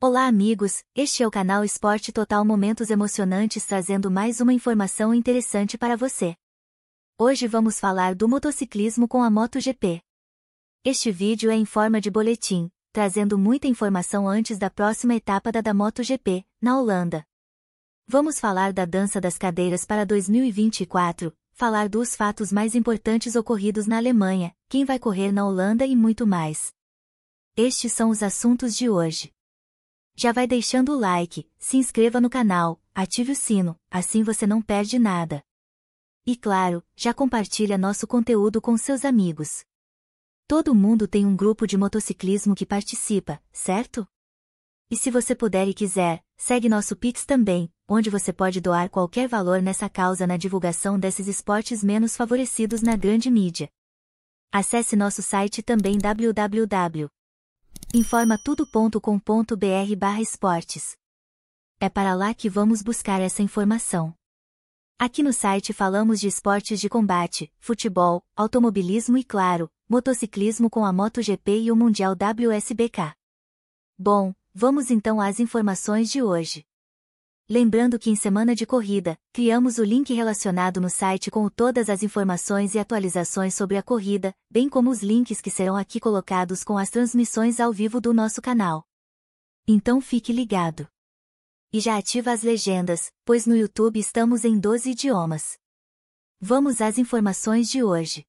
Olá amigos, este é o canal Esporte Total Momentos Emocionantes trazendo mais uma informação interessante para você. Hoje vamos falar do motociclismo com a MotoGP. Este vídeo é em forma de boletim, trazendo muita informação antes da próxima etapa da da MotoGP, na Holanda. Vamos falar da dança das cadeiras para 2024, falar dos fatos mais importantes ocorridos na Alemanha, quem vai correr na Holanda e muito mais. Estes são os assuntos de hoje. Já vai deixando o like, se inscreva no canal, ative o sino, assim você não perde nada. E claro, já compartilha nosso conteúdo com seus amigos. Todo mundo tem um grupo de motociclismo que participa, certo? E se você puder e quiser, segue nosso Pix também, onde você pode doar qualquer valor nessa causa na divulgação desses esportes menos favorecidos na grande mídia. Acesse nosso site também www informatudo.com.br barra esportes. É para lá que vamos buscar essa informação. Aqui no site falamos de esportes de combate, futebol, automobilismo e claro, motociclismo com a MotoGP e o Mundial WSBK. Bom, vamos então às informações de hoje. Lembrando que em semana de corrida, criamos o link relacionado no site com todas as informações e atualizações sobre a corrida, bem como os links que serão aqui colocados com as transmissões ao vivo do nosso canal. Então fique ligado. E já ativa as legendas, pois no YouTube estamos em 12 idiomas. Vamos às informações de hoje.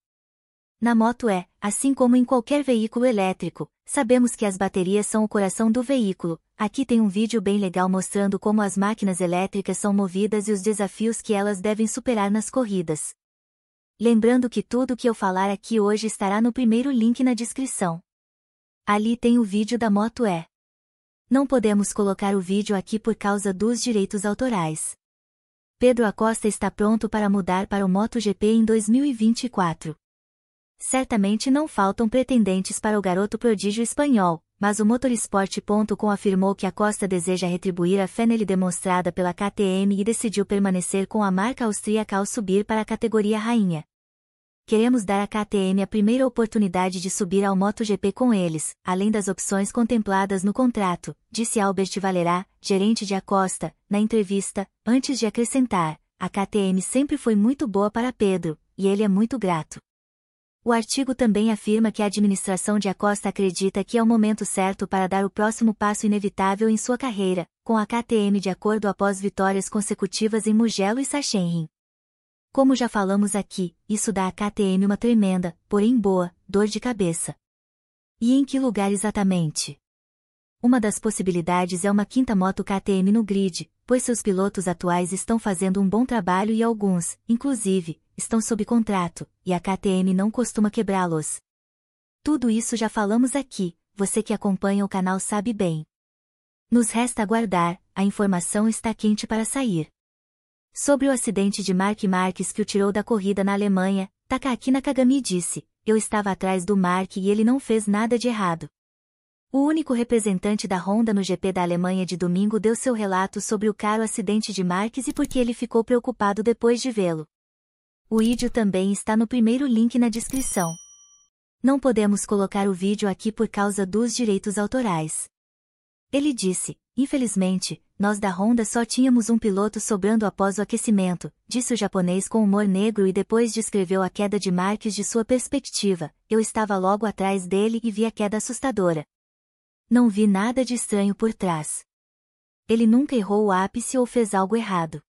Na moto é, assim como em qualquer veículo elétrico, sabemos que as baterias são o coração do veículo. Aqui tem um vídeo bem legal mostrando como as máquinas elétricas são movidas e os desafios que elas devem superar nas corridas. Lembrando que tudo que eu falar aqui hoje estará no primeiro link na descrição. Ali tem o vídeo da moto é. Não podemos colocar o vídeo aqui por causa dos direitos autorais. Pedro Acosta está pronto para mudar para o MotoGP em 2024. Certamente não faltam pretendentes para o garoto prodígio espanhol, mas o Motorsport.com afirmou que a Costa deseja retribuir a fé nele demonstrada pela KTM e decidiu permanecer com a marca austríaca ao subir para a categoria rainha. Queremos dar à KTM a primeira oportunidade de subir ao MotoGP com eles, além das opções contempladas no contrato, disse Albert Valerá, gerente de Acosta, na entrevista, antes de acrescentar: a KTM sempre foi muito boa para Pedro, e ele é muito grato. O artigo também afirma que a administração de Acosta acredita que é o momento certo para dar o próximo passo inevitável em sua carreira, com a KTM de acordo após vitórias consecutivas em Mugello e Sachsenring. Como já falamos aqui, isso dá à KTM uma tremenda, porém boa, dor de cabeça. E em que lugar exatamente? Uma das possibilidades é uma quinta moto KTM no grid, pois seus pilotos atuais estão fazendo um bom trabalho e alguns, inclusive, estão sob contrato, e a KTM não costuma quebrá-los. Tudo isso já falamos aqui, você que acompanha o canal sabe bem. Nos resta aguardar, a informação está quente para sair. Sobre o acidente de Mark Marques que o tirou da corrida na Alemanha, Takaki Nakagami disse: Eu estava atrás do Mark e ele não fez nada de errado. O único representante da Honda no GP da Alemanha de domingo deu seu relato sobre o caro acidente de Marques e por que ele ficou preocupado depois de vê-lo. O vídeo também está no primeiro link na descrição. Não podemos colocar o vídeo aqui por causa dos direitos autorais. Ele disse, infelizmente, nós da Honda só tínhamos um piloto sobrando após o aquecimento, disse o japonês com humor negro e depois descreveu a queda de Marques de sua perspectiva, eu estava logo atrás dele e vi a queda assustadora. Não vi nada de estranho por trás. Ele nunca errou o ápice ou fez algo errado.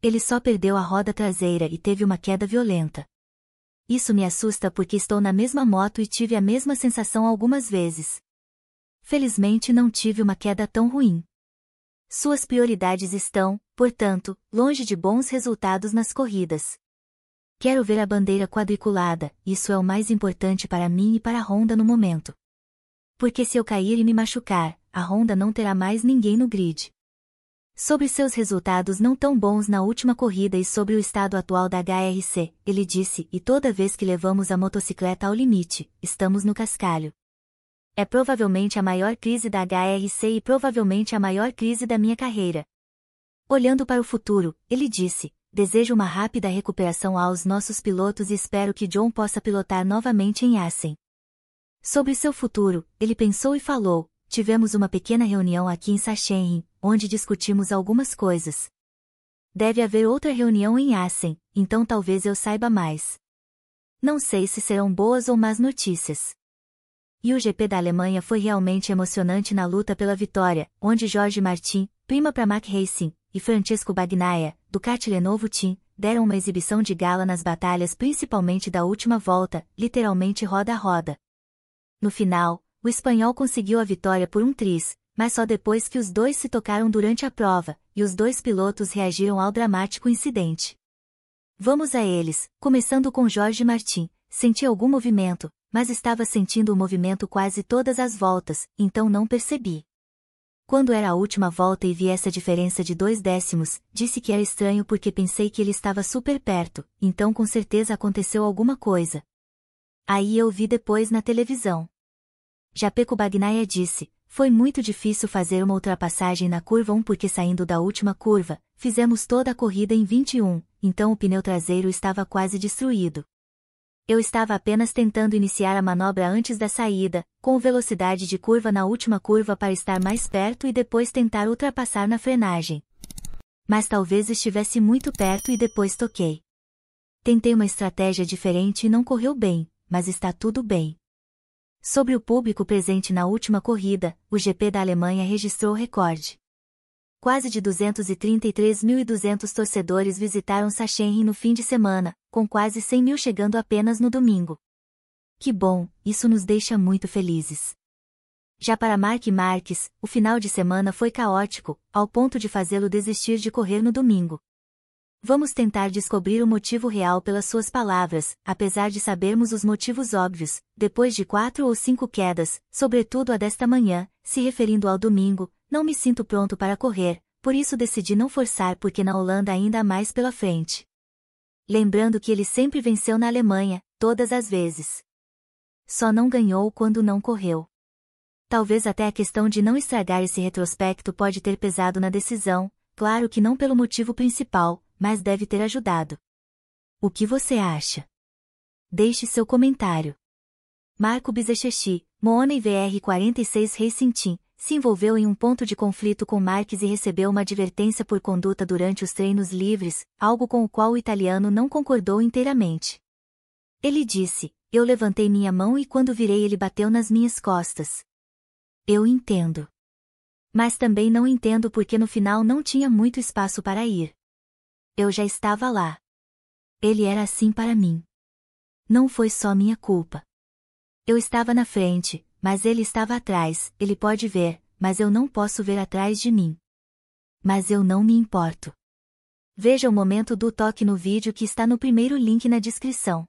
Ele só perdeu a roda traseira e teve uma queda violenta. Isso me assusta porque estou na mesma moto e tive a mesma sensação algumas vezes. Felizmente não tive uma queda tão ruim. Suas prioridades estão, portanto, longe de bons resultados nas corridas. Quero ver a bandeira quadriculada, isso é o mais importante para mim e para a Honda no momento. Porque se eu cair e me machucar, a Honda não terá mais ninguém no grid sobre seus resultados não tão bons na última corrida e sobre o estado atual da HRC, ele disse: E toda vez que levamos a motocicleta ao limite, estamos no cascalho. É provavelmente a maior crise da HRC e provavelmente a maior crise da minha carreira. Olhando para o futuro, ele disse: Desejo uma rápida recuperação aos nossos pilotos e espero que John possa pilotar novamente em Assen. Sobre seu futuro, ele pensou e falou: tivemos uma pequena reunião aqui em Sachsenring, onde discutimos algumas coisas. Deve haver outra reunião em Assen, então talvez eu saiba mais. Não sei se serão boas ou más notícias. E o GP da Alemanha foi realmente emocionante na luta pela vitória, onde Jorge Martin, prima para Mac Racing, e Francesco Bagnaia, do kart Lenovo Team, deram uma exibição de gala nas batalhas principalmente da última volta, literalmente roda a roda. No final, o espanhol conseguiu a vitória por um tris, mas só depois que os dois se tocaram durante a prova, e os dois pilotos reagiram ao dramático incidente. Vamos a eles, começando com Jorge Martin. Senti algum movimento, mas estava sentindo o movimento quase todas as voltas, então não percebi. Quando era a última volta e vi essa diferença de dois décimos, disse que era estranho porque pensei que ele estava super perto, então com certeza aconteceu alguma coisa. Aí eu vi depois na televisão. Japeco Bagnaia disse, foi muito difícil fazer uma ultrapassagem na curva 1 porque saindo da última curva, fizemos toda a corrida em 21, então o pneu traseiro estava quase destruído. Eu estava apenas tentando iniciar a manobra antes da saída, com velocidade de curva na última curva para estar mais perto e depois tentar ultrapassar na frenagem. Mas talvez estivesse muito perto e depois toquei. Tentei uma estratégia diferente e não correu bem, mas está tudo bem. Sobre o público presente na última corrida, o GP da Alemanha registrou recorde. Quase de 233.200 torcedores visitaram Sachsenring no fim de semana, com quase 100 mil chegando apenas no domingo. Que bom, isso nos deixa muito felizes. Já para Mark Marques, o final de semana foi caótico, ao ponto de fazê-lo desistir de correr no domingo. Vamos tentar descobrir o motivo real pelas suas palavras, apesar de sabermos os motivos óbvios, depois de quatro ou cinco quedas, sobretudo a desta manhã, se referindo ao domingo, não me sinto pronto para correr, por isso decidi não forçar porque na Holanda ainda há mais pela frente. Lembrando que ele sempre venceu na Alemanha, todas as vezes. Só não ganhou quando não correu. Talvez até a questão de não estragar esse retrospecto pode ter pesado na decisão, claro que não pelo motivo principal, mas deve ter ajudado. O que você acha? Deixe seu comentário. Marco Bizechechi, Mooney VR 46 Racing Team, se envolveu em um ponto de conflito com Marques e recebeu uma advertência por conduta durante os treinos livres, algo com o qual o italiano não concordou inteiramente. Ele disse: Eu levantei minha mão e quando virei ele bateu nas minhas costas. Eu entendo. Mas também não entendo porque no final não tinha muito espaço para ir. Eu já estava lá. Ele era assim para mim. Não foi só minha culpa. Eu estava na frente, mas ele estava atrás, ele pode ver, mas eu não posso ver atrás de mim. Mas eu não me importo. Veja o momento do toque no vídeo que está no primeiro link na descrição.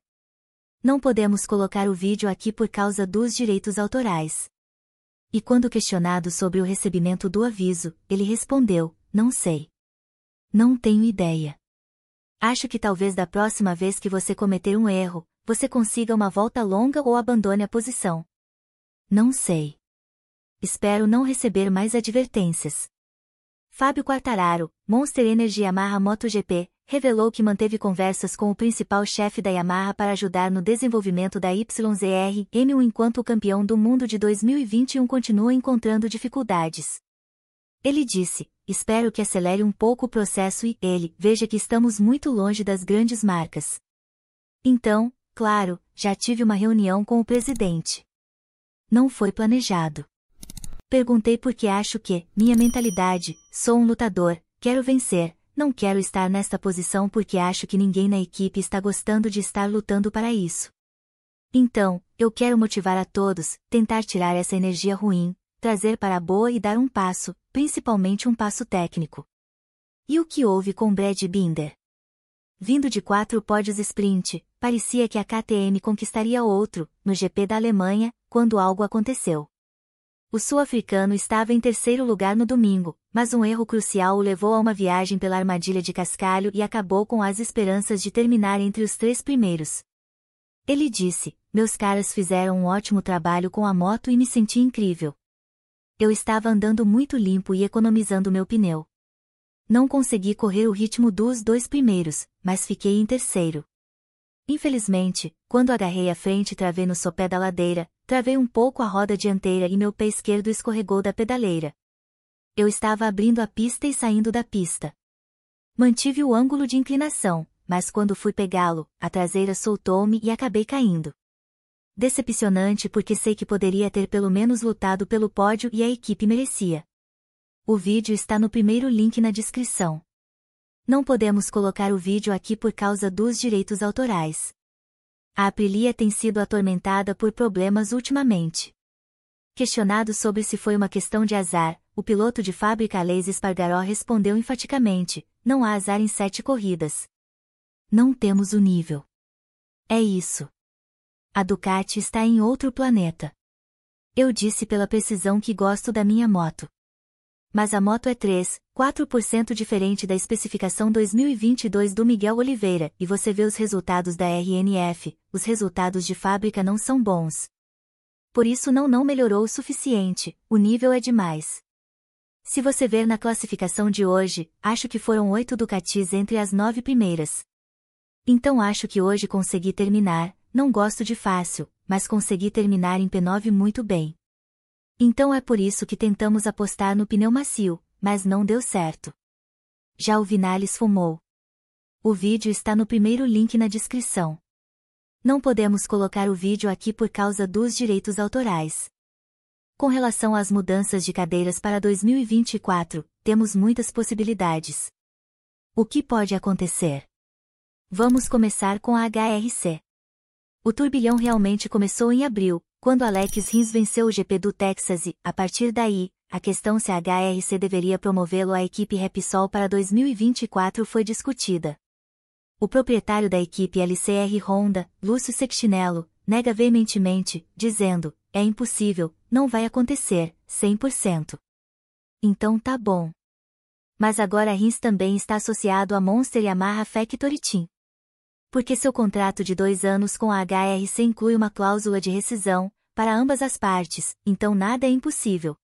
Não podemos colocar o vídeo aqui por causa dos direitos autorais. E quando questionado sobre o recebimento do aviso, ele respondeu: Não sei. Não tenho ideia. Acho que talvez da próxima vez que você cometer um erro, você consiga uma volta longa ou abandone a posição. Não sei. Espero não receber mais advertências. Fábio Quartararo, Monster Energy Yamaha MotoGP, revelou que manteve conversas com o principal chefe da Yamaha para ajudar no desenvolvimento da YZR M1 enquanto o campeão do mundo de 2021 continua encontrando dificuldades. Ele disse: espero que acelere um pouco o processo e, ele, veja que estamos muito longe das grandes marcas. Então, claro, já tive uma reunião com o presidente. Não foi planejado. Perguntei porque acho que, minha mentalidade, sou um lutador, quero vencer, não quero estar nesta posição porque acho que ninguém na equipe está gostando de estar lutando para isso. Então, eu quero motivar a todos, tentar tirar essa energia ruim, trazer para a boa e dar um passo, principalmente um passo técnico. E o que houve com Brad Binder? Vindo de quatro pódios sprint, parecia que a KTM conquistaria outro, no GP da Alemanha, quando algo aconteceu. O sul-africano estava em terceiro lugar no domingo, mas um erro crucial o levou a uma viagem pela armadilha de cascalho e acabou com as esperanças de terminar entre os três primeiros. Ele disse: Meus caras fizeram um ótimo trabalho com a moto e me senti incrível. Eu estava andando muito limpo e economizando meu pneu. Não consegui correr o ritmo dos dois primeiros, mas fiquei em terceiro. Infelizmente, quando agarrei a frente e travei no sopé da ladeira, travei um pouco a roda dianteira e meu pé esquerdo escorregou da pedaleira. Eu estava abrindo a pista e saindo da pista. Mantive o ângulo de inclinação, mas quando fui pegá-lo, a traseira soltou-me e acabei caindo. Decepcionante porque sei que poderia ter pelo menos lutado pelo pódio e a equipe merecia. O vídeo está no primeiro link na descrição. Não podemos colocar o vídeo aqui por causa dos direitos autorais. A Aprilia tem sido atormentada por problemas ultimamente. Questionado sobre se foi uma questão de azar, o piloto de fábrica Aleix Espargaró respondeu enfaticamente: não há azar em sete corridas. Não temos o nível. É isso. A Ducati está em outro planeta. Eu disse pela precisão que gosto da minha moto mas a moto é 3, 4% diferente da especificação 2022 do Miguel Oliveira, e você vê os resultados da RNF, os resultados de fábrica não são bons. Por isso não não melhorou o suficiente, o nível é demais. Se você ver na classificação de hoje, acho que foram oito Ducatis entre as nove primeiras. Então acho que hoje consegui terminar, não gosto de fácil, mas consegui terminar em P9 muito bem. Então é por isso que tentamos apostar no pneu macio, mas não deu certo. Já o Vinales fumou. O vídeo está no primeiro link na descrição. Não podemos colocar o vídeo aqui por causa dos direitos autorais. Com relação às mudanças de cadeiras para 2024, temos muitas possibilidades. O que pode acontecer? Vamos começar com a HRC. O turbilhão realmente começou em abril, quando Alex Rins venceu o GP do Texas e, a partir daí, a questão se a HRC deveria promovê-lo à equipe Repsol para 2024 foi discutida. O proprietário da equipe LCR Honda, Lúcio Sextinello, nega veementemente, dizendo, é impossível, não vai acontecer, 100%. Então tá bom. Mas agora Rins também está associado a Monster Yamaha Factory Team porque seu contrato de dois anos com a HRC inclui uma cláusula de rescisão, para ambas as partes, então nada é impossível.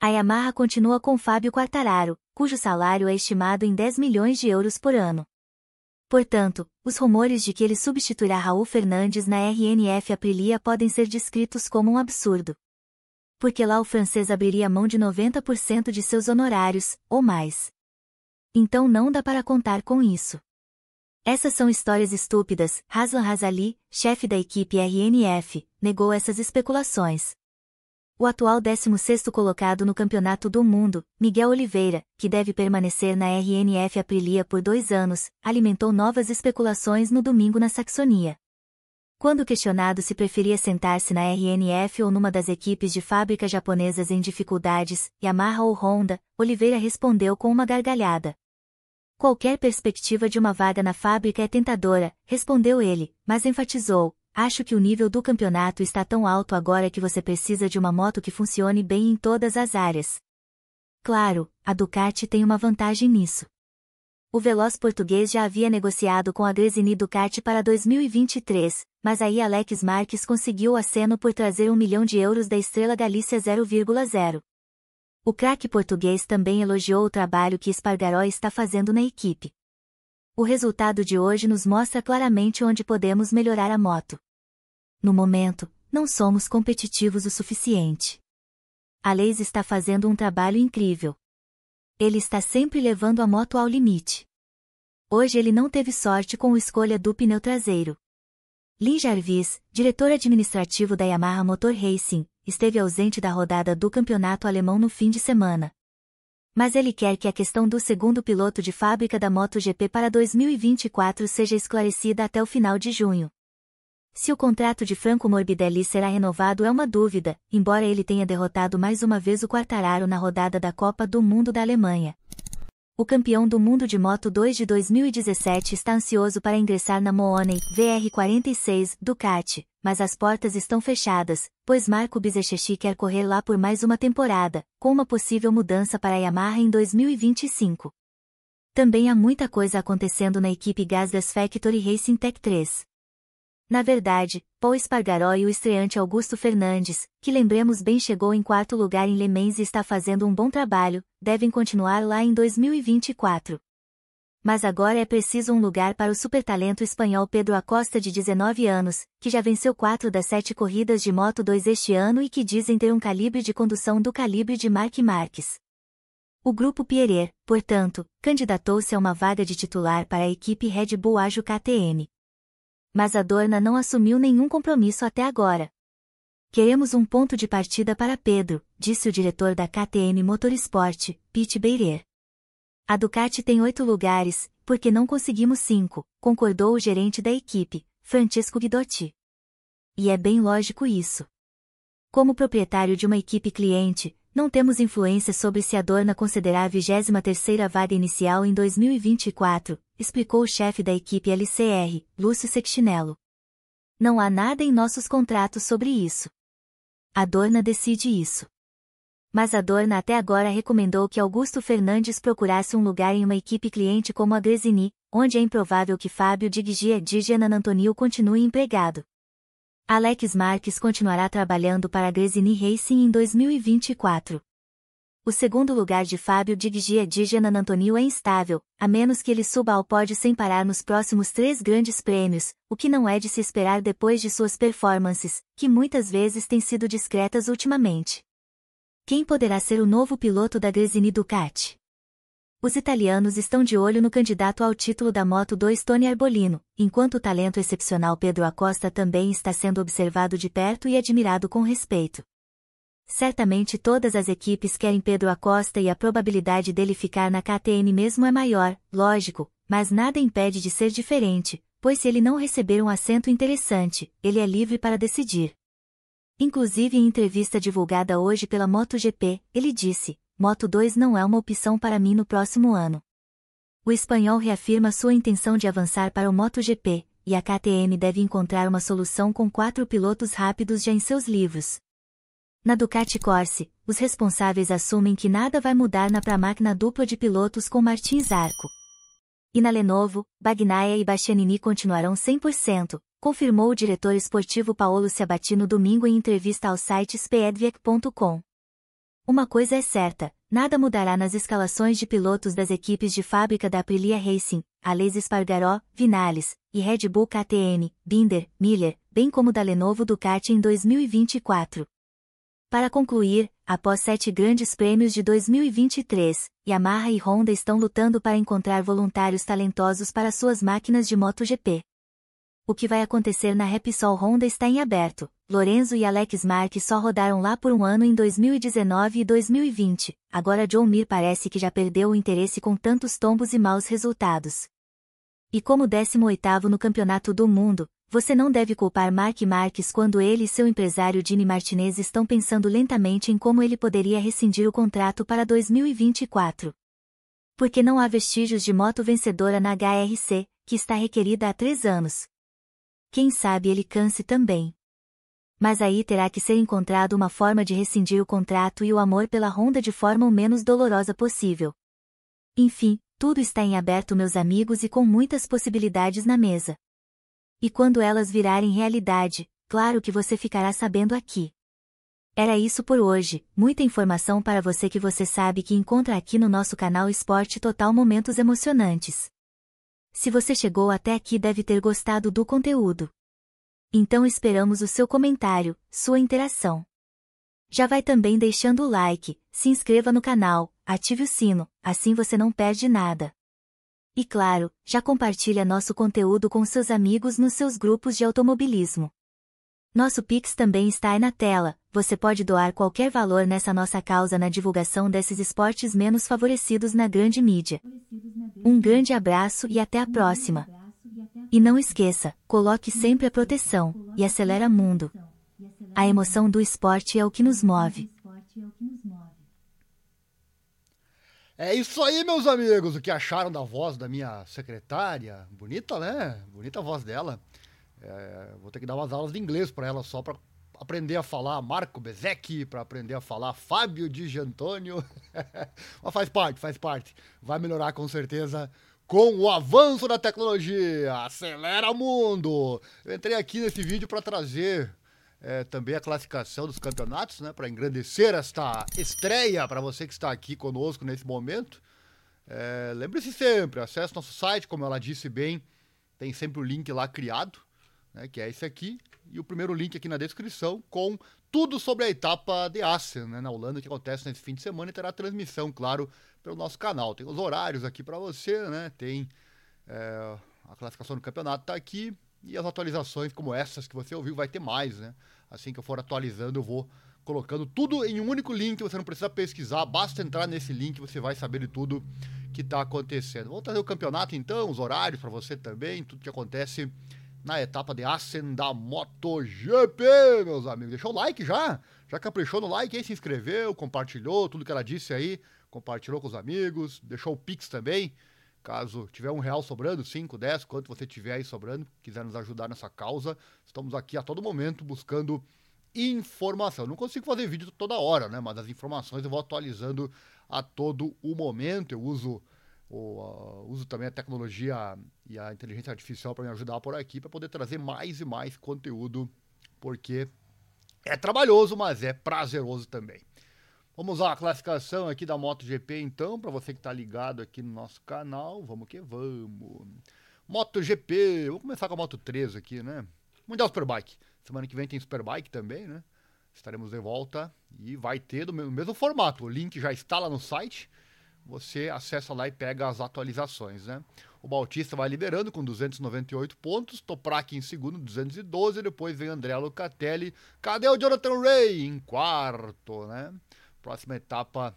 A Yamaha continua com Fábio Quartararo, cujo salário é estimado em 10 milhões de euros por ano. Portanto, os rumores de que ele substituirá Raul Fernandes na RNF Aprilia podem ser descritos como um absurdo. Porque lá o francês abriria mão de 90% de seus honorários, ou mais. Então não dá para contar com isso. Essas são histórias estúpidas, Haslan Razali, chefe da equipe RNF, negou essas especulações. O atual 16º colocado no Campeonato do Mundo, Miguel Oliveira, que deve permanecer na RNF Aprilia por dois anos, alimentou novas especulações no domingo na Saxonia. Quando questionado se preferia sentar-se na RNF ou numa das equipes de fábricas japonesas em dificuldades, Yamaha ou Honda, Oliveira respondeu com uma gargalhada. Qualquer perspectiva de uma vaga na fábrica é tentadora, respondeu ele, mas enfatizou: Acho que o nível do campeonato está tão alto agora que você precisa de uma moto que funcione bem em todas as áreas. Claro, a Ducati tem uma vantagem nisso. O veloz português já havia negociado com a Gresini Ducati para 2023, mas aí Alex Marques conseguiu o aceno por trazer um milhão de euros da Estrela Galícia 0,0. O craque português também elogiou o trabalho que Espargaró está fazendo na equipe. O resultado de hoje nos mostra claramente onde podemos melhorar a moto. No momento, não somos competitivos o suficiente. A Leis está fazendo um trabalho incrível. Ele está sempre levando a moto ao limite. Hoje ele não teve sorte com a escolha do pneu traseiro. Lin Jarvis, diretor administrativo da Yamaha Motor Racing, esteve ausente da rodada do campeonato alemão no fim de semana. Mas ele quer que a questão do segundo piloto de fábrica da MotoGP para 2024 seja esclarecida até o final de junho. Se o contrato de Franco Morbidelli será renovado é uma dúvida, embora ele tenha derrotado mais uma vez o Quartararo na rodada da Copa do Mundo da Alemanha. O campeão do mundo de Moto 2 de 2017 está ansioso para ingressar na Mooney VR46 Ducati, mas as portas estão fechadas, pois Marco Bizechechi quer correr lá por mais uma temporada, com uma possível mudança para a Yamaha em 2025. Também há muita coisa acontecendo na equipe Gasgas Factory Racing Tech 3. Na verdade, Paul Espargaró e o estreante Augusto Fernandes, que lembremos bem chegou em quarto lugar em Le Mans e está fazendo um bom trabalho, devem continuar lá em 2024. Mas agora é preciso um lugar para o supertalento espanhol Pedro Acosta de 19 anos, que já venceu quatro das sete corridas de Moto 2 este ano e que dizem ter um calibre de condução do calibre de Mark Marques. O grupo Pierer, portanto, candidatou-se a uma vaga de titular para a equipe Red Bull Ajo KTM. Mas a Dorna não assumiu nenhum compromisso até agora. Queremos um ponto de partida para Pedro, disse o diretor da KTM Motorsport, Pete Beirer. A Ducati tem oito lugares, porque não conseguimos cinco, concordou o gerente da equipe, Francesco Guidotti. E é bem lógico isso. Como proprietário de uma equipe cliente, não temos influência sobre se a Dorna concederá a 23ª vaga inicial em 2024, explicou o chefe da equipe LCR, Lúcio Sextinello. Não há nada em nossos contratos sobre isso. A Dorna decide isso mas a Dorna até agora recomendou que Augusto Fernandes procurasse um lugar em uma equipe cliente como a Gresini, onde é improvável que Fábio Diggia Digianan Antonio continue empregado. Alex Marques continuará trabalhando para a Gresini Racing em 2024. O segundo lugar de Fábio Diggia Digianan Antonio é instável, a menos que ele suba ao pódio sem parar nos próximos três grandes prêmios, o que não é de se esperar depois de suas performances, que muitas vezes têm sido discretas ultimamente. Quem poderá ser o novo piloto da Gresini Ducati? Os italianos estão de olho no candidato ao título da Moto 2 Tony Arbolino, enquanto o talento excepcional Pedro Acosta também está sendo observado de perto e admirado com respeito. Certamente todas as equipes querem Pedro Acosta e a probabilidade dele ficar na KTM mesmo é maior, lógico, mas nada impede de ser diferente, pois se ele não receber um assento interessante, ele é livre para decidir. Inclusive em entrevista divulgada hoje pela MotoGP, ele disse: Moto 2 não é uma opção para mim no próximo ano. O espanhol reafirma sua intenção de avançar para o MotoGP, e a KTM deve encontrar uma solução com quatro pilotos rápidos já em seus livros. Na Ducati Corse, os responsáveis assumem que nada vai mudar na pré-máquina dupla de pilotos com Martins Arco. E na Lenovo, Bagnaia e Bastianini continuarão 100%, confirmou o diretor esportivo Paolo Ciabatti no domingo em entrevista ao site speedviec.com. Uma coisa é certa, nada mudará nas escalações de pilotos das equipes de fábrica da Aprilia Racing, Aleix Espargaró, Vinales, e Red Bull KTM, Binder, Miller, bem como da Lenovo Ducati em 2024. Para concluir, após sete grandes prêmios de 2023, Yamaha e Honda estão lutando para encontrar voluntários talentosos para suas máquinas de MotoGP o que vai acontecer na Repsol Honda está em aberto. Lorenzo e Alex Marques só rodaram lá por um ano em 2019 e 2020, agora John Mir parece que já perdeu o interesse com tantos tombos e maus resultados. E como 18º no Campeonato do Mundo, você não deve culpar Mark Marques quando ele e seu empresário Jimmy Martinez estão pensando lentamente em como ele poderia rescindir o contrato para 2024. Porque não há vestígios de moto vencedora na HRC, que está requerida há três anos quem sabe ele canse também. Mas aí terá que ser encontrado uma forma de rescindir o contrato e o amor pela Honda de forma o menos dolorosa possível. Enfim, tudo está em aberto, meus amigos, e com muitas possibilidades na mesa. E quando elas virarem realidade, claro que você ficará sabendo aqui. Era isso por hoje, muita informação para você que você sabe que encontra aqui no nosso canal Esporte Total Momentos Emocionantes. Se você chegou até aqui deve ter gostado do conteúdo. Então esperamos o seu comentário, sua interação. Já vai também deixando o like, se inscreva no canal, ative o sino, assim você não perde nada. E claro, já compartilha nosso conteúdo com seus amigos nos seus grupos de automobilismo. Nosso Pix também está aí na tela, você pode doar qualquer valor nessa nossa causa na divulgação desses esportes menos favorecidos na grande mídia. Um grande abraço e até a próxima. E não esqueça, coloque sempre a proteção e acelera mundo. A emoção do esporte é o que nos move. É isso aí, meus amigos. O que acharam da voz da minha secretária? Bonita, né? Bonita a voz dela. É, vou ter que dar umas aulas de inglês para ela só para aprender a falar Marco Bezek, para aprender a falar Fábio Di Giantônio. Mas faz parte, faz parte. Vai melhorar com certeza com o avanço da tecnologia. Acelera o mundo! Eu entrei aqui nesse vídeo para trazer é, também a classificação dos campeonatos, né, para engrandecer esta estreia para você que está aqui conosco nesse momento. É, Lembre-se sempre, acesse nosso site, como ela disse bem, tem sempre o link lá criado, né, que é esse aqui, e o primeiro link aqui na descrição com tudo sobre a etapa de Assen, né, na Holanda, que acontece nesse fim de semana e terá transmissão, claro, pelo nosso canal. Tem os horários aqui para você, né, tem é, a classificação do campeonato tá aqui e as atualizações como essas que você ouviu vai ter mais, né? Assim que eu for atualizando, eu vou colocando tudo em um único link, você não precisa pesquisar, basta entrar nesse link, você vai saber de tudo que está acontecendo. Vamos trazer o campeonato então, os horários para você também, tudo que acontece na etapa de Assen da MotoGP, meus amigos. Deixou o like já? Já caprichou no like aí, se inscreveu, compartilhou tudo que ela disse aí, compartilhou com os amigos, deixou o Pix também. Caso tiver um real sobrando, 5, 10, quanto você tiver aí sobrando, quiser nos ajudar nessa causa, estamos aqui a todo momento buscando informação. Não consigo fazer vídeo toda hora, né? Mas as informações eu vou atualizando a todo o momento. Eu uso, uso também a tecnologia e a inteligência artificial para me ajudar por aqui, para poder trazer mais e mais conteúdo, porque é trabalhoso, mas é prazeroso também. Vamos à classificação aqui da MotoGP, então, para você que está ligado aqui no nosso canal. Vamos que vamos. MotoGP, vou começar com a Moto 3 aqui, né? Mundial Superbike. Semana que vem tem Superbike também, né? Estaremos de volta e vai ter do mesmo formato. O link já está lá no site. Você acessa lá e pega as atualizações, né? O Bautista vai liderando com 298 pontos, Toprak em segundo, 212, depois vem André Lucatelli. Cadê o Jonathan Ray? Em quarto, né? Próxima etapa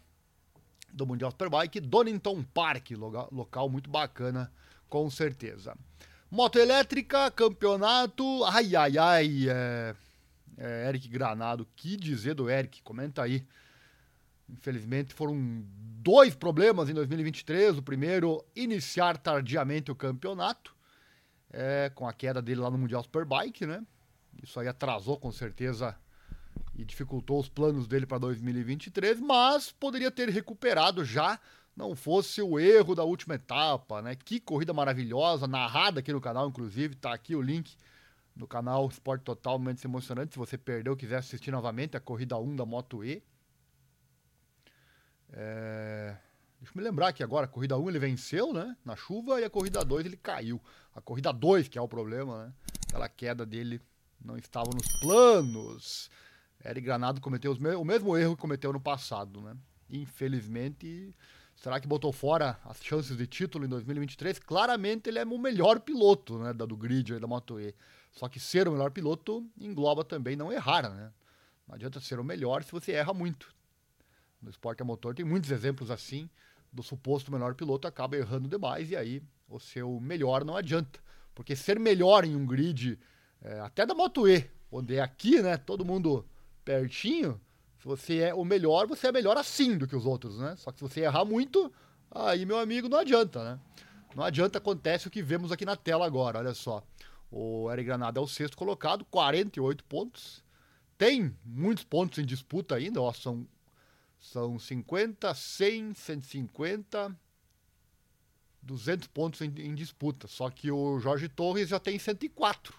do Mundial Superbike, Donington Park, local muito bacana, com certeza. Moto elétrica, campeonato. Ai, ai, ai. É, é, Eric Granado, que dizer do Eric? Comenta aí. Infelizmente foram dois problemas em 2023. O primeiro, iniciar tardiamente o campeonato, é, com a queda dele lá no Mundial Superbike, né? Isso aí atrasou com certeza e dificultou os planos dele para 2023, mas poderia ter recuperado já não fosse o erro da última etapa, né? Que corrida maravilhosa, narrada aqui no canal, inclusive, tá aqui o link no canal Esporte Total Momentos Emocionantes, se você perdeu, quiser assistir novamente a corrida 1 da Moto E. É... Deixa eu me lembrar aqui agora, a corrida 1 ele venceu, né? Na chuva, e a corrida 2 ele caiu. A corrida 2 que é o problema, né? Aquela queda dele não estava nos planos. Eric Granado cometeu o mesmo erro que cometeu no passado, né? Infelizmente, Será que botou fora as chances de título em 2023? Claramente ele é o melhor piloto né, da, do grid da Moto E. Só que ser o melhor piloto engloba também não errar, né? Não adianta ser o melhor se você erra muito. No esporte a motor tem muitos exemplos assim, do suposto melhor piloto acaba errando demais e aí o seu melhor não adianta. Porque ser melhor em um grid, é, até da Moto E, onde é aqui, né, todo mundo pertinho, se você é o melhor, você é melhor assim do que os outros, né? Só que se você errar muito, aí, meu amigo, não adianta, né? Não adianta, acontece o que vemos aqui na tela agora, olha só. O Eric Granada é o sexto colocado, 48 pontos. Tem muitos pontos em disputa ainda, ó, são, são 50, 100, 150, 200 pontos em, em disputa. Só que o Jorge Torres já tem 104,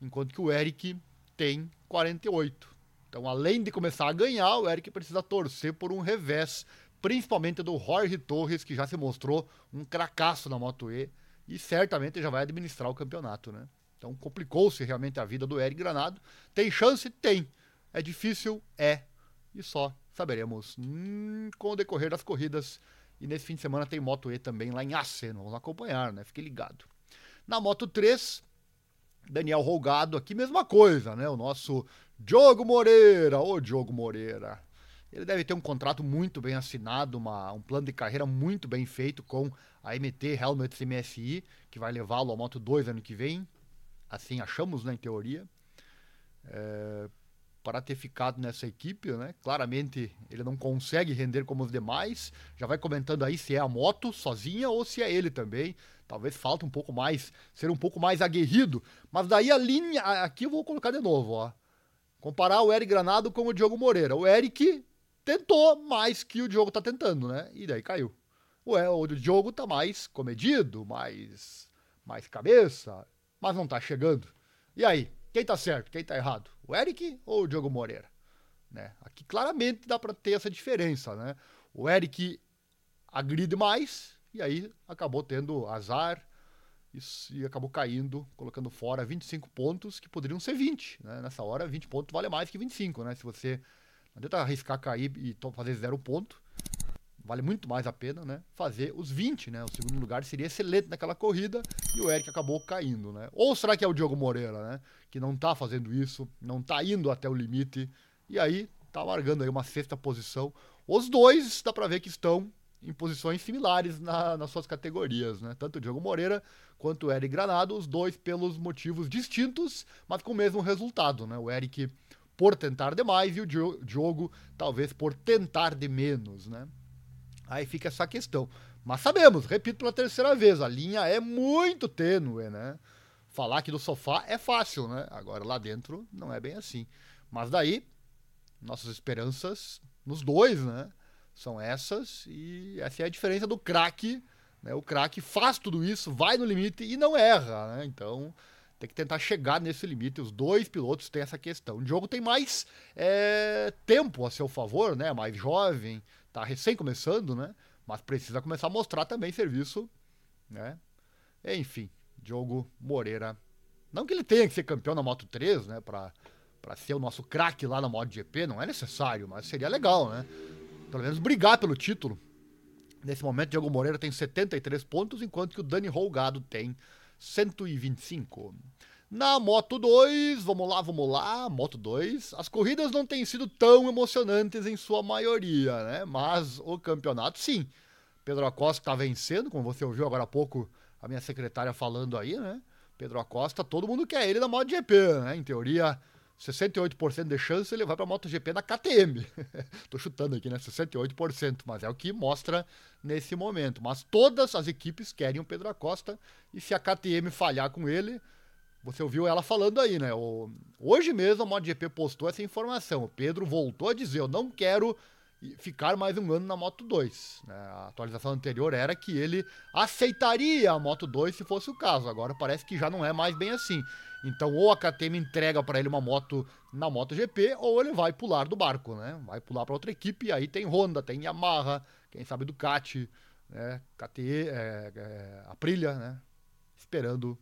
enquanto que o Eric tem 48. Então, além de começar a ganhar, o Eric precisa torcer por um revés, principalmente do Jorge Torres, que já se mostrou um cracaço na Moto E e certamente já vai administrar o campeonato, né? Então, complicou-se realmente a vida do Eric Granado. Tem chance? Tem. É difícil? É. E só saberemos hum, com o decorrer das corridas. E nesse fim de semana tem Moto E também lá em Aceno. Vamos acompanhar, né? Fique ligado. Na Moto 3, Daniel Rolgado aqui, mesma coisa, né? O nosso Diogo Moreira, ô Diogo Moreira. Ele deve ter um contrato muito bem assinado, uma, um plano de carreira muito bem feito com a MT Helmets MSI, que vai levá-lo ao Moto 2 ano que vem. Assim achamos, né, em teoria. É, para ter ficado nessa equipe, né? Claramente ele não consegue render como os demais. Já vai comentando aí se é a moto sozinha ou se é ele também. Talvez falta um pouco mais, ser um pouco mais aguerrido. Mas daí a linha, aqui eu vou colocar de novo, ó. Comparar o Eric Granado com o Diogo Moreira. O Eric tentou mais que o Diogo tá tentando, né? E daí caiu. O, o Diogo tá mais comedido, mais, mais cabeça, mas não tá chegando. E aí, quem tá certo, quem tá errado? O Eric ou o Diogo Moreira? Né? Aqui claramente dá para ter essa diferença, né? O Eric agride mais, e aí acabou tendo azar e, acabou caindo, colocando fora 25 pontos que poderiam ser 20. Né? Nessa hora, 20 pontos vale mais que 25, né? Se você não adianta arriscar cair e fazer zero ponto, vale muito mais a pena, né? Fazer os 20, né? O segundo lugar seria excelente naquela corrida e o Eric acabou caindo, né? Ou será que é o Diogo Moreira, né? Que não tá fazendo isso, não tá indo até o limite e aí tá largando aí uma sexta posição. Os dois dá para ver que estão em posições similares na, nas suas categorias, né? Tanto o Diogo Moreira quanto o Eric Granado, os dois pelos motivos distintos, mas com o mesmo resultado, né? O Eric por tentar demais e o Diogo talvez por tentar de menos, né? Aí fica essa questão. Mas sabemos, repito pela terceira vez, a linha é muito tênue, né? Falar aqui do sofá é fácil, né? Agora lá dentro não é bem assim. Mas daí, nossas esperanças nos dois, né? São essas e essa é a diferença do craque. Né? O craque faz tudo isso, vai no limite e não erra. Né? Então tem que tentar chegar nesse limite. Os dois pilotos têm essa questão. O jogo tem mais é, tempo a seu favor, né? mais jovem, tá recém começando, né? mas precisa começar a mostrar também serviço. Né? Enfim, Diogo Moreira. Não que ele tenha que ser campeão na Moto 3, né? Para ser o nosso craque lá na MotoGP, não é necessário, mas seria legal, né? pelo menos brigar pelo título. Nesse momento, Diego Moreira tem 73 pontos, enquanto que o Dani Rolgado tem 125. Na Moto 2, vamos lá, vamos lá, Moto 2, as corridas não têm sido tão emocionantes em sua maioria, né? Mas o campeonato, sim. Pedro Acosta está vencendo, como você ouviu agora há pouco a minha secretária falando aí, né? Pedro Acosta, todo mundo quer ele na MotoGP, né? Em teoria, 68% de chance ele vai para a MotoGP na KTM. Tô chutando aqui, né? 68%, mas é o que mostra nesse momento. Mas todas as equipes querem o Pedro Acosta e se a KTM falhar com ele, você ouviu ela falando aí, né? O... Hoje mesmo a MotoGP postou essa informação. O Pedro voltou a dizer: Eu não quero ficar mais um ano na Moto 2. Né? A atualização anterior era que ele aceitaria a Moto 2 se fosse o caso. Agora parece que já não é mais bem assim. Então, ou a KTM entrega para ele uma moto na MotoGP, ou ele vai pular do barco, né? Vai pular para outra equipe, aí tem Honda, tem Yamaha, quem sabe Ducati, né? KTE, é, é, Aprilia, né? Esperando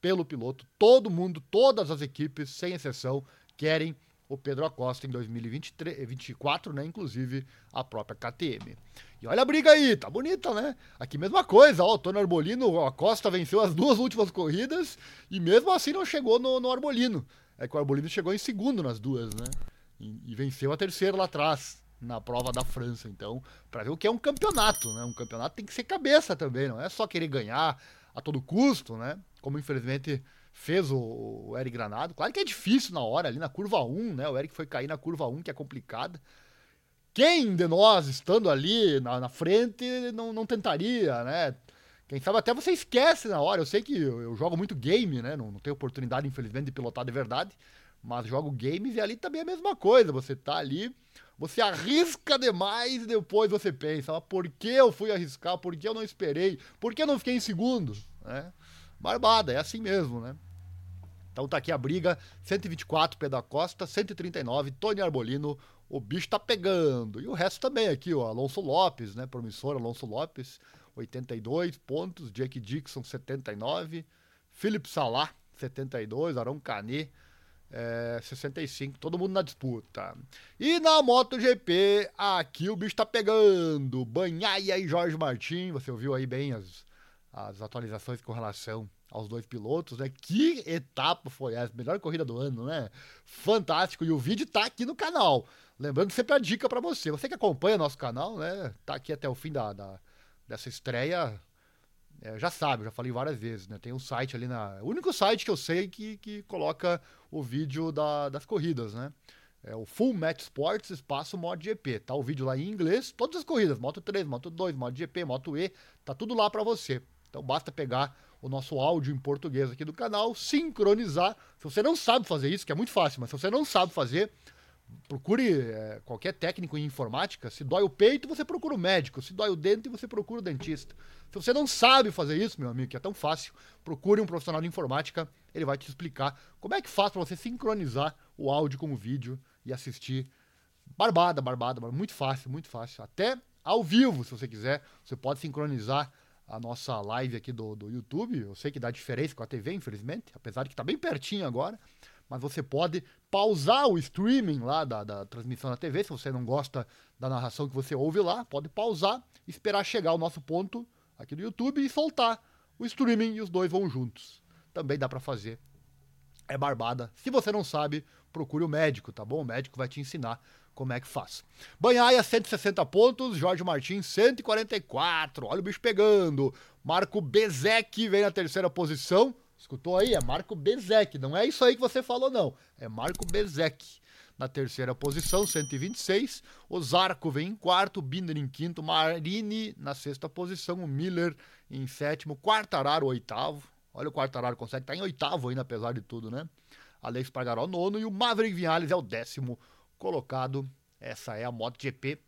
pelo piloto. Todo mundo, todas as equipes, sem exceção, querem o Pedro Acosta em 2024, né? Inclusive a própria KTM. E olha a briga aí, tá bonita, né? Aqui mesma coisa, ó, o Tony Arbolino, o Acosta venceu as duas últimas corridas e mesmo assim não chegou no, no Arbolino. É que o Arbolino chegou em segundo nas duas, né? E, e venceu a terceira lá atrás, na prova da França. Então, para ver o que é um campeonato, né? Um campeonato tem que ser cabeça também, não é só querer ganhar a todo custo, né? Como infelizmente fez o, Eric Granado. Claro que é difícil na hora, ali na curva 1, né? O Eric foi cair na curva 1, que é complicada. Quem de nós, estando ali na, na frente, não, não tentaria, né? Quem sabe até você esquece na hora. Eu sei que eu, eu jogo muito game, né? Não, não, tenho oportunidade, infelizmente, de pilotar de verdade. Mas jogo games e ali também é a mesma coisa. Você tá ali, você arrisca demais e depois você pensa, mas por que eu fui arriscar? Por que eu não esperei? Por que eu não fiquei em segundo? Né? Barbada, é assim mesmo, né? Então tá aqui a briga, 124 Pedro Costa, 139 Tony Arbolino, o bicho tá pegando. E o resto também aqui, o Alonso Lopes, né, promissor Alonso Lopes, 82 pontos, Jake Dixon 79, Philip Salah 72, Arão Canet é, 65, todo mundo na disputa. E na MotoGP, aqui o bicho tá pegando. Banhaia e Jorge Martin, você ouviu aí bem as, as atualizações com relação aos dois pilotos, né? Que etapa foi essa? Melhor corrida do ano, né? Fantástico. E o vídeo tá aqui no canal. Lembrando sempre a dica para você. Você que acompanha nosso canal, né? Tá aqui até o fim da, da dessa estreia. É, já sabe, já falei várias vezes, né? Tem um site ali na. O único site que eu sei que, que coloca o vídeo da, das corridas, né? É o Full Match Sports espaço MotoGP. Tá o vídeo lá em inglês, todas as corridas, Moto 3, Moto 2, MotoGP, Moto E, tá tudo lá para você. Então basta pegar o nosso áudio em português aqui do canal, sincronizar. Se você não sabe fazer isso, que é muito fácil, mas se você não sabe fazer, procure é, qualquer técnico em informática. Se dói o peito, você procura o médico. Se dói o dente, você procura o dentista. Se você não sabe fazer isso, meu amigo, que é tão fácil, procure um profissional de informática. Ele vai te explicar como é que faz para você sincronizar o áudio com o vídeo e assistir. Barbada, barbada, muito fácil, muito fácil. Até ao vivo, se você quiser. Você pode sincronizar a nossa live aqui do, do YouTube. Eu sei que dá diferença com a TV, infelizmente, apesar de que está bem pertinho agora. Mas você pode pausar o streaming lá da, da transmissão da TV, se você não gosta da narração que você ouve lá, pode pausar, esperar chegar o nosso ponto aqui do YouTube e soltar o streaming e os dois vão juntos. Também dá para fazer. É barbada. Se você não sabe, procure o médico, tá bom? O médico vai te ensinar como é que faz. Banhaia, 160 pontos. Jorge Martins, 144. Olha o bicho pegando. Marco Bezek vem na terceira posição. Escutou aí? É Marco Bezek. Não é isso aí que você falou, não. É Marco Bezek. Na terceira posição, 126. O Zarco vem em quarto. Binder em quinto. Marini na sexta posição. O Miller em sétimo. Quartararo, oitavo. Olha o Quartararo, consegue estar em oitavo ainda, apesar de tudo, né? Alex Pagaró, nono. E o Maverick Vinales é o décimo colocado. Essa é a MotoGP.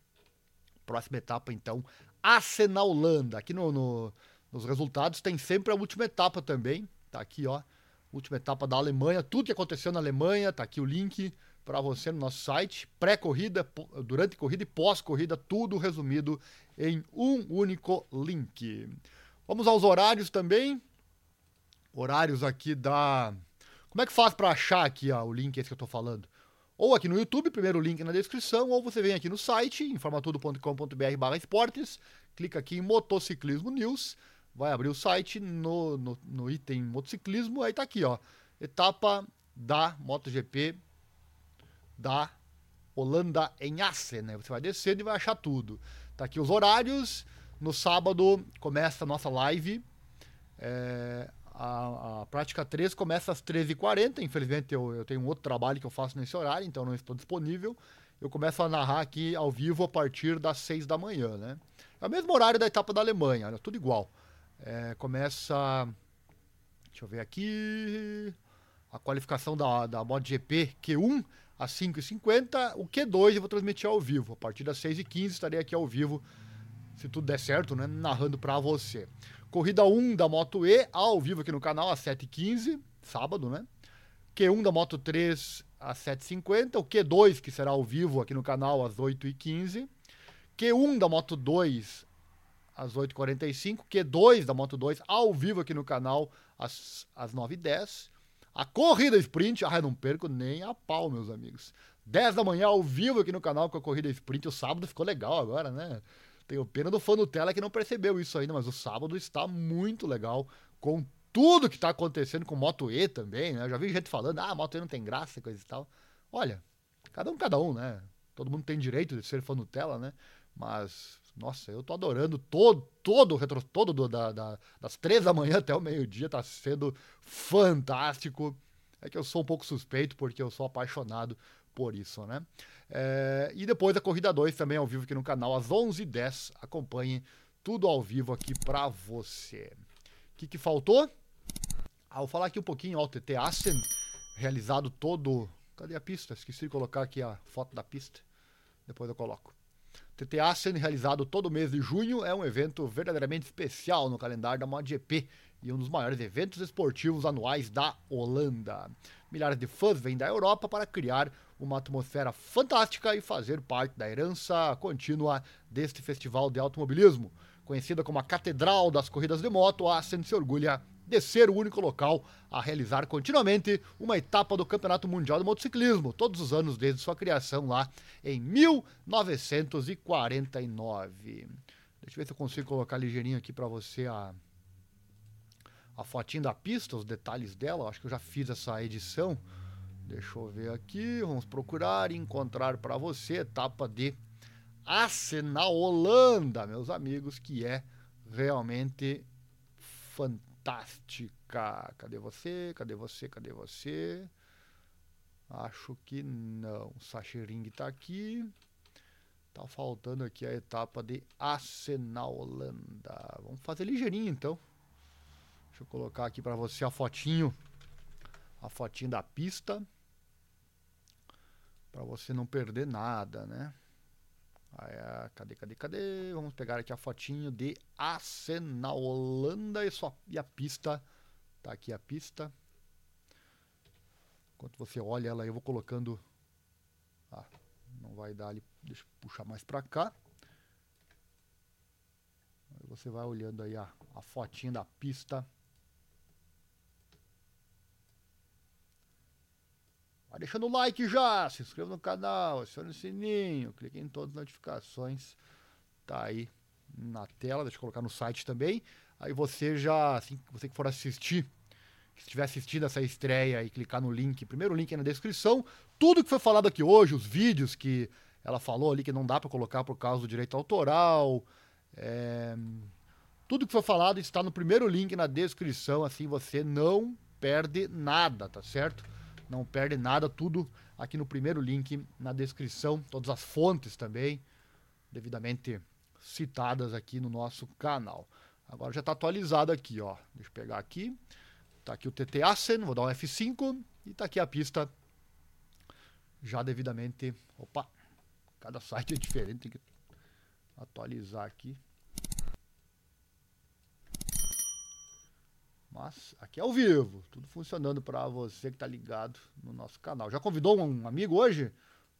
Próxima etapa, então, Assen Holanda. Aqui no, no, nos resultados tem sempre a última etapa também. Tá aqui, ó. Última etapa da Alemanha. Tudo que aconteceu na Alemanha, tá aqui o link para você no nosso site. Pré-corrida, durante corrida e pós-corrida, tudo resumido em um único link. Vamos aos horários também. Horários aqui da. Como é que faz para achar aqui ó, o link esse que eu tô falando? Ou aqui no YouTube, primeiro link na descrição, ou você vem aqui no site, informatudo.com.br barra esportes, clica aqui em Motociclismo News, vai abrir o site no, no, no, item motociclismo, aí tá aqui, ó, etapa da MotoGP da Holanda em Assen, né? Você vai descendo e vai achar tudo. Tá aqui os horários, no sábado começa a nossa live, é, a, a prática 3 começa às 13h40. Infelizmente, eu, eu tenho um outro trabalho que eu faço nesse horário, então não estou disponível. Eu começo a narrar aqui ao vivo a partir das 6 da manhã, né? É o mesmo horário da etapa da Alemanha, olha, tudo igual. É, começa. Deixa eu ver aqui. A qualificação da, da MotoGP Q1 às 5h50. O Q2 eu vou transmitir ao vivo. A partir das 6h15 estarei aqui ao vivo, se tudo der certo, né? Narrando para você. Corrida 1 da Moto E, ao vivo aqui no canal, às 7h15, sábado, né? Q1 da Moto 3 às 7h50. O Q2, que será ao vivo aqui no canal, às 8h15. Q1 da Moto 2 às 8h45. Q2 da Moto 2 ao vivo aqui no canal, às, às 9h10. A corrida sprint, ah, não perco nem a pau, meus amigos. 10 da manhã ao vivo aqui no canal com a corrida sprint. O sábado ficou legal agora, né? Tenho pena do fã Nutella que não percebeu isso ainda, mas o sábado está muito legal com tudo que está acontecendo com Moto E também, né? Eu já vi gente falando, ah, Moto E não tem graça coisa e tal. Olha, cada um, cada um, né? Todo mundo tem direito de ser fã Nutella, né? Mas, nossa, eu tô adorando todo, todo o retro, todo do, da, da, das três da manhã até o meio-dia, tá sendo fantástico. É que eu sou um pouco suspeito porque eu sou apaixonado por isso, né? É, e depois a Corrida 2 também ao vivo aqui no canal, às 11h10. Acompanhe tudo ao vivo aqui para você. O que, que faltou? Ah, vou falar aqui um pouquinho, ó, o TT Assen, realizado todo... Cadê a pista? Esqueci de colocar aqui a foto da pista. Depois eu coloco. TT Assen, realizado todo mês de junho, é um evento verdadeiramente especial no calendário da MotoGP e um dos maiores eventos esportivos anuais da Holanda. Milhares de fãs vêm da Europa para criar uma atmosfera fantástica e fazer parte da herança contínua deste festival de automobilismo. Conhecida como a Catedral das Corridas de Moto, a Assen se orgulha de ser o único local a realizar continuamente uma etapa do Campeonato Mundial de Motociclismo, todos os anos desde sua criação lá em 1949. Deixa eu ver se eu consigo colocar ligeirinho aqui para você a, a fotinha da pista, os detalhes dela. Acho que eu já fiz essa edição. Deixa eu ver aqui, vamos procurar e encontrar para você etapa de Assen na Holanda, meus amigos, que é realmente fantástica. Cadê você? Cadê você? Cadê você? Acho que não. Sachering está aqui. Tá faltando aqui a etapa de Assen na Holanda. Vamos fazer ligeirinho então. Deixa eu colocar aqui para você a fotinho. A fotinho da pista para você não perder nada, né? Aí, ah, cadê, cadê, cadê? Vamos pegar aqui a fotinho de na Holanda e, só, e a pista. Tá aqui a pista. Enquanto você olha ela, eu vou colocando. Ah, não vai dar ali. Deixa eu puxar mais para cá. você vai olhando aí a, a fotinha da pista. Vai deixando o like já, se inscreva no canal, acione o sininho, clique em todas as notificações. Tá aí na tela, deixa eu colocar no site também. Aí você já, assim, você que for assistir, se estiver assistindo essa estreia e clicar no link, primeiro link aí na descrição, tudo que foi falado aqui hoje, os vídeos que ela falou ali que não dá para colocar por causa do direito autoral, é, tudo que foi falado está no primeiro link na descrição, assim você não perde nada, tá certo? Não perde nada, tudo aqui no primeiro link na descrição, todas as fontes também, devidamente citadas aqui no nosso canal. Agora já está atualizado aqui, ó. Deixa eu pegar aqui. Está aqui o TT Asen, vou dar um F5 e está aqui a pista já devidamente. Opa, cada site é diferente, tem que atualizar aqui. Mas aqui é ao vivo, tudo funcionando para você que está ligado no nosso canal. Já convidou um amigo hoje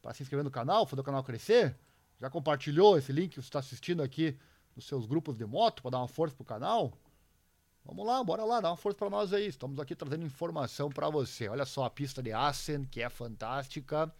para se inscrever no canal, fazer o canal crescer? Já compartilhou esse link que você está assistindo aqui nos seus grupos de moto para dar uma força pro canal? Vamos lá, bora lá, dá uma força para nós aí. Estamos aqui trazendo informação para você. Olha só a pista de Assen, que é fantástica.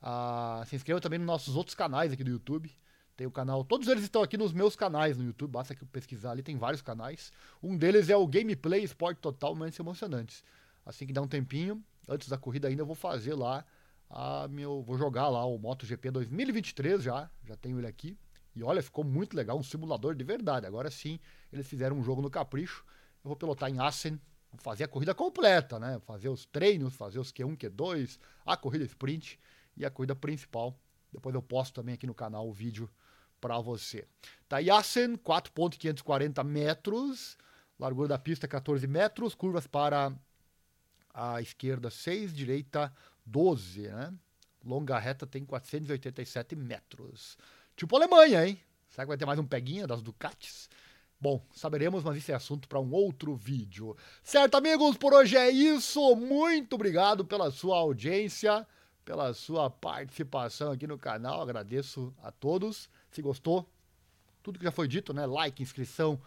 Ah, se inscreva também nos nossos outros canais aqui do YouTube. Tem o canal, todos eles estão aqui nos meus canais no YouTube, basta que pesquisar ali, tem vários canais. Um deles é o Gameplay Esporte Totalmente Emocionantes. Assim que dá um tempinho, antes da corrida ainda eu vou fazer lá a meu, vou jogar lá o MotoGP 2023 já, já tenho ele aqui. E olha, ficou muito legal, um simulador de verdade. Agora sim, eles fizeram um jogo no capricho. Eu vou pilotar em Assen, vou fazer a corrida completa, né? Fazer os treinos, fazer os Q1, Q2, a corrida sprint e a corrida principal. Depois eu posto também aqui no canal o vídeo para você. Tá Yassen, 4.540 metros, largura da pista 14 metros, curvas para a esquerda 6, direita 12, né? Longa reta tem 487 metros. Tipo Alemanha, hein? Será que vai ter mais um peguinha das Ducatis? Bom, saberemos, mas isso é assunto para um outro vídeo. Certo, amigos, por hoje é isso. Muito obrigado pela sua audiência, pela sua participação aqui no canal. Agradeço a todos. Se gostou, tudo que já foi dito, né? Like, inscrição,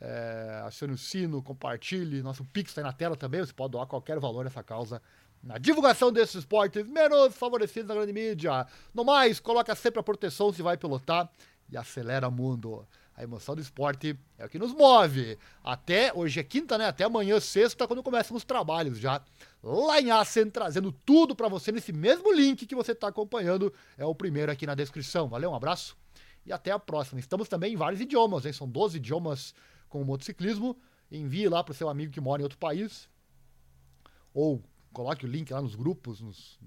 é, acione o sino, compartilhe. Nosso Pix está aí na tela também. Você pode doar qualquer valor nessa causa na divulgação desses esportes menos favorecidos na grande mídia. No mais, coloca sempre a proteção se vai pilotar e acelera o mundo. A emoção do esporte é o que nos move. Até hoje é quinta, né? Até amanhã, sexta, quando começam os trabalhos já. Lá em Assen, trazendo tudo para você nesse mesmo link que você está acompanhando. É o primeiro aqui na descrição. Valeu, um abraço e até a próxima. Estamos também em vários idiomas, hein? são 12 idiomas com o motociclismo. Envie lá para o seu amigo que mora em outro país. Ou coloque o link lá nos grupos. Nos...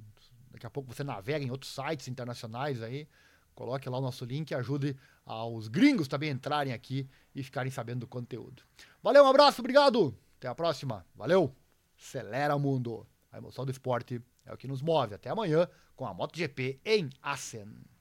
Daqui a pouco você navega em outros sites internacionais aí. Coloque lá o nosso link e ajude aos gringos também entrarem aqui e ficarem sabendo do conteúdo. Valeu, um abraço, obrigado. Até a próxima. Valeu. Acelera o mundo. A emoção do esporte é o que nos move. Até amanhã com a MotoGP em Assen.